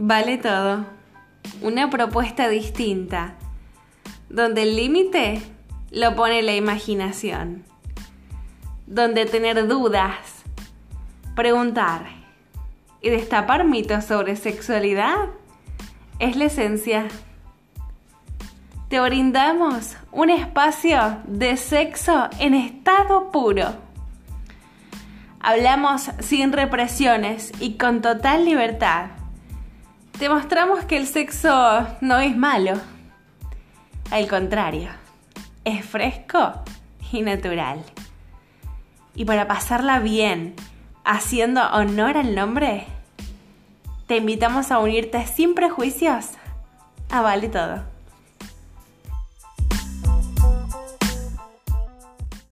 Vale todo. Una propuesta distinta, donde el límite lo pone la imaginación, donde tener dudas, preguntar y destapar mitos sobre sexualidad es la esencia. Te brindamos un espacio de sexo en estado puro. Hablamos sin represiones y con total libertad te mostramos que el sexo no es malo. Al contrario, es fresco y natural. Y para pasarla bien, haciendo honor al nombre, te invitamos a unirte sin prejuicios a Vale Todo.